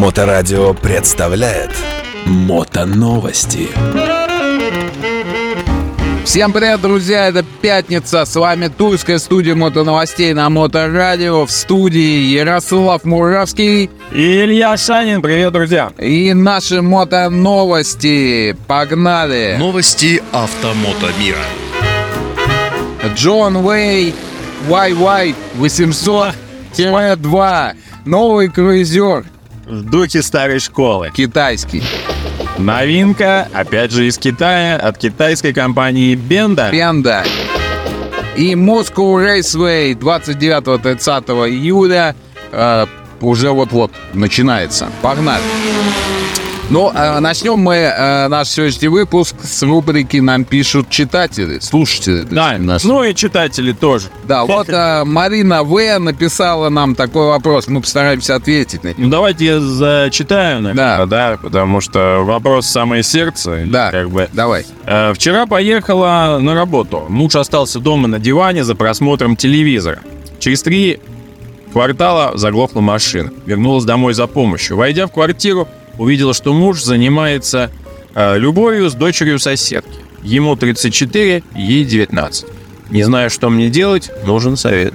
Моторадио представляет Мотоновости. Всем привет, друзья! Это пятница. С вами Тульская студия мотоновостей на Моторадио. В студии Ярослав Муравский И Илья Шанин, привет, друзья! и наши мотоновости. Погнали! Новости автомото мира. Джон Уэй YY 800-2. Новый круизер В духе старой школы. китайский. Новинка, опять же, из Китая, от китайской компании Benda. Пенда. И Moscow Raceway 29-30 июля э, уже вот-вот начинается. Погнали. Ну, э, начнем мы э, наш сегодняшний выпуск с рубрики «Нам пишут читатели», слушатели. Да, наши. ну и читатели тоже. Да, вот э, Марина В. написала нам такой вопрос, мы постараемся ответить на него. Ну давайте я зачитаю, наверное, Да. да, потому что вопрос самое сердце. Да, Как бы. давай. Э, Вчера поехала на работу. Муж остался дома на диване за просмотром телевизора. Через три квартала заглохла машина. Вернулась домой за помощью. Войдя в квартиру, увидела, что муж занимается э, любовью с дочерью соседки. Ему 34, ей 19. Не знаю, что мне делать, нужен совет.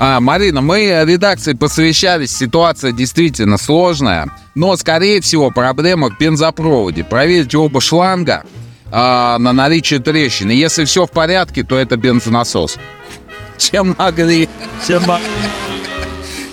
А, Марина, мы редакции посвящались, ситуация действительно сложная, но, скорее всего, проблема в бензопроводе. Проверьте оба шланга а, на наличие трещины. Если все в порядке, то это бензонасос. Чем могли.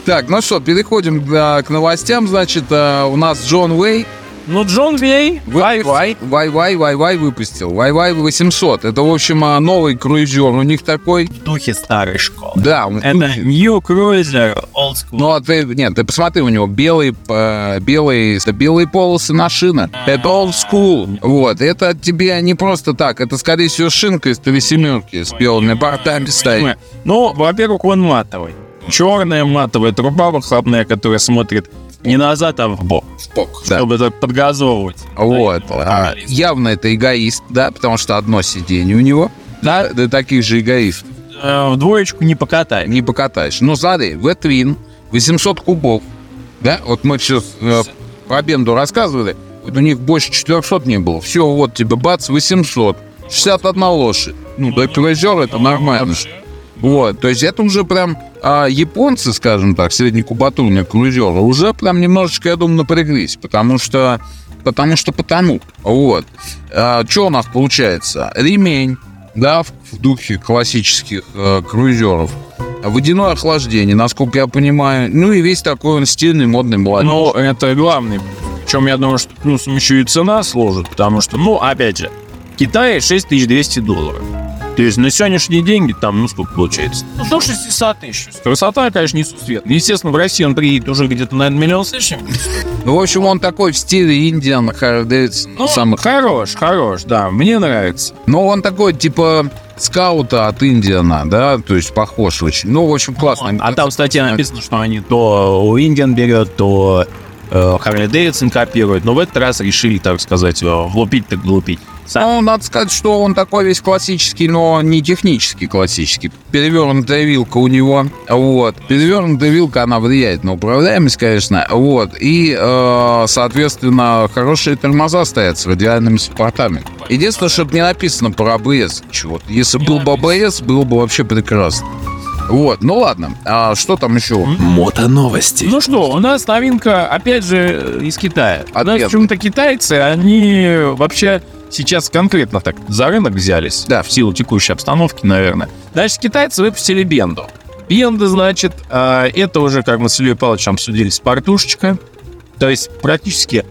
Так, ну что, переходим а, к новостям. Значит, а, у нас Джон Уэй Ну, Джон Вей, Вай-Вай, Вай-Вай, выпустил. Вай-Вай 800. Это, в общем, а, новый круизер у них такой. В духе старой школы. Да, это New Cruiser Old School. Ну, а ты, нет, ты посмотри, у него белые, э, белые, это белые полосы на шинах. Это old school. Вот, это тебе не просто так, это, скорее всего, шинка из три семерки с белыми бортами стоит. Ну, во-первых, он матовый. Черная матовая труба выхлопная, которая смотрит не назад, а в бок, Да. чтобы это подгазовывать. Вот. А, явно это эгоист, да, потому что одно сиденье у него. Да, да таких же эгоистов. Э, В двоечку не покатай. Не покатаешь. Ну, смотри, V-Twin, 800 кубов. Да, вот мы сейчас э, про Бенду рассказывали. Вот у них больше 400 не было. Все, вот тебе бац, 800. 61 лошадь. Ну, для круизера это нормально. Вот, то есть это уже прям а, японцы, скажем так, среднекубатурные круизеры, уже прям немножечко, я думаю, напряглись, потому что, потому что потому. Вот. что у нас получается? Ремень, да, в, в духе классических э, круизеров. Водяное охлаждение, насколько я понимаю. Ну и весь такой он стильный, модный, молодой. Ну, это главный. Причем я думаю, что плюсом еще и цена сложит, потому что, ну, опять же, в Китае 6200 долларов. То есть на сегодняшние деньги там, ну, сколько получается? Ну, до 600 тысяч. Красота, конечно, несусветная. Естественно, в России он приедет уже где-то, наверное, миллион с лишним. Ну, в общем, он такой в стиле Индиан, Дэвидсон, Ну, самых. хорош, хорош, да, мне нравится. Но он такой, типа, скаута от Индиана, да, то есть похож очень. Ну, в общем, классно. А там в статье написано, что они то у Индиан берет, то э, Харли Дэвидсон копируют. Но в этот раз решили, так сказать, э, влупить так глупить. Ну, надо сказать, что он такой весь классический, но не технический классический. Перевернутая вилка у него, вот. Перевернутая вилка, она влияет на управляемость, конечно, вот. И, э, соответственно, хорошие тормоза стоят с радиальными саппортами. Единственное, чтобы не написано про АБС. Чего Если был бы АБС, было бы вообще прекрасно. Вот, ну ладно. А что там еще? Мотоновости. Ну что, у нас новинка, опять же, из Китая. У нас Ответ. почему-то китайцы, они вообще сейчас конкретно так за рынок взялись. Да. В силу текущей обстановки, наверное. Значит, китайцы выпустили Бенду. Бенда, значит, а, это уже, как мы с Ильей Павловичем обсудили, спортушечка. То есть практически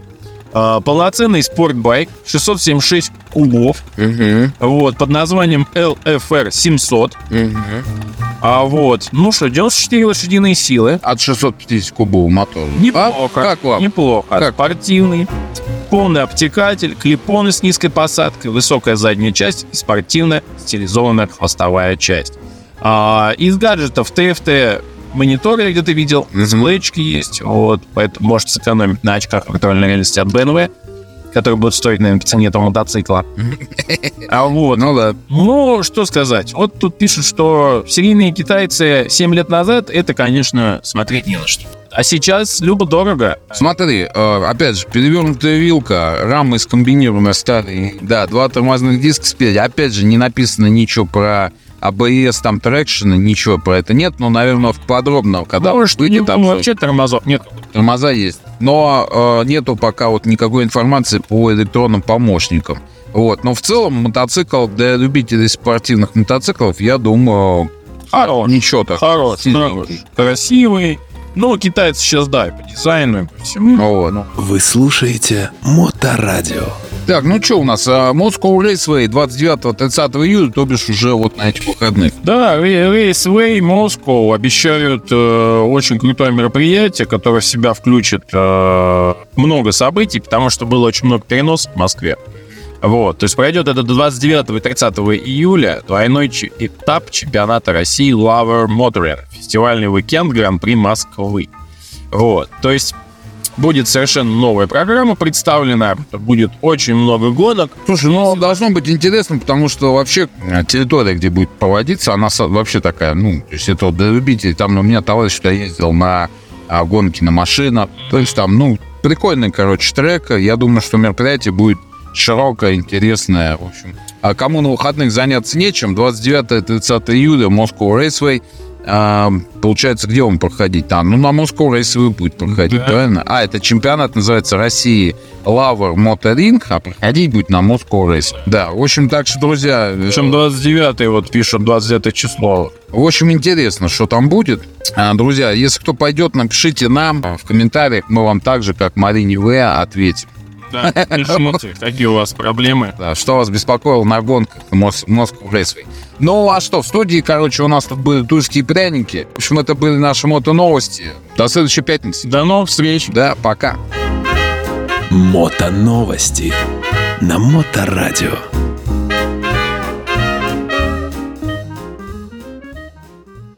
а, полноценный спортбайк, 676 кубов, вот, под названием LFR 700. А вот, ну что, 94 лошадиные силы. От 650 кубов мотора. Неплохо. А? Как вам? Неплохо. Как? Спортивный. Полный обтекатель, клипоны с низкой посадкой, высокая задняя часть и спортивная стилизованная хвостовая часть. А, из гаджетов TFT монитор я где-то видел, дисплейчики есть, вот, поэтому можете сэкономить на очках виртуальной реальности от BMW. который будет стоить, наверное, по цене этого мотоцикла. А вот, Ну да. ну, что сказать. Вот тут пишут, что серийные китайцы 7 лет назад, это, конечно, смотреть не на что. А сейчас любо-дорого. Смотри, э, опять же, перевернутая вилка, рамы скомбинированные старые, да, два тормозных диска спереди. Опять же, не написано ничего про ABS, там, трекшена, ничего про это нет, но, наверное, подробно, когда Может, выйдет, не- там вообще тормозов нет. тормоза есть. Но э, нету пока вот никакой информации по электронным помощникам. Вот. Но в целом мотоцикл для любителей спортивных мотоциклов, я думаю, Хорош. ничего так. Хорош, красивый. Ну, китайцы сейчас, да, и по дизайну, и по всему. Вот, ну. Вы слушаете Моторадио. Так, ну что у нас? А, Moscow Raceway 29-30 июля, то бишь уже вот на этих выходных. Да, Raceway Moscow обещают э, очень крутое мероприятие, которое в себя включит э, много событий, потому что было очень много переносов в Москве. Вот, то есть пройдет это до 29 и 30 июля двойной этап чемпионата России Lover Motoring, фестивальный уикенд Гран-при Москвы. Вот, то есть будет совершенно новая программа представлена, будет очень много гонок. Слушай, ну должно быть интересно, потому что вообще э, территория, где будет проводиться, она вообще такая, ну, то есть это вот для любителей. Там у меня товарищ сюда ездил на а, гонки на машинах. То есть там, ну, прикольный, короче, трек. Я думаю, что мероприятие будет широкое, интересное. В общем, а кому на выходных заняться нечем, 29-30 июля Moscow Raceway. А, получается, где он проходить? Там, ну, на Moscow Raceway будет проходить, Да. правильно? А, это чемпионат называется России Lover Motoring, а проходить будет на Moscow Raceway. Да, в общем, так что, друзья, э, Причем 29 вот пишут, 29 число. в общем, интересно, что там будет. А, Друзья, если кто пойдет, напишите нам в комментариях. Мы вам так же, как Марине В, ответим. Да, какие у вас проблемы. Да, что вас беспокоило на гонках Moscow Raceway. Ну, а что, в студии, короче, у нас тут были тульские пряники. В общем, это были наши мото-новости. До следующей пятницы. До новых встреч. Да, пока. Мотоновости на Моторадио.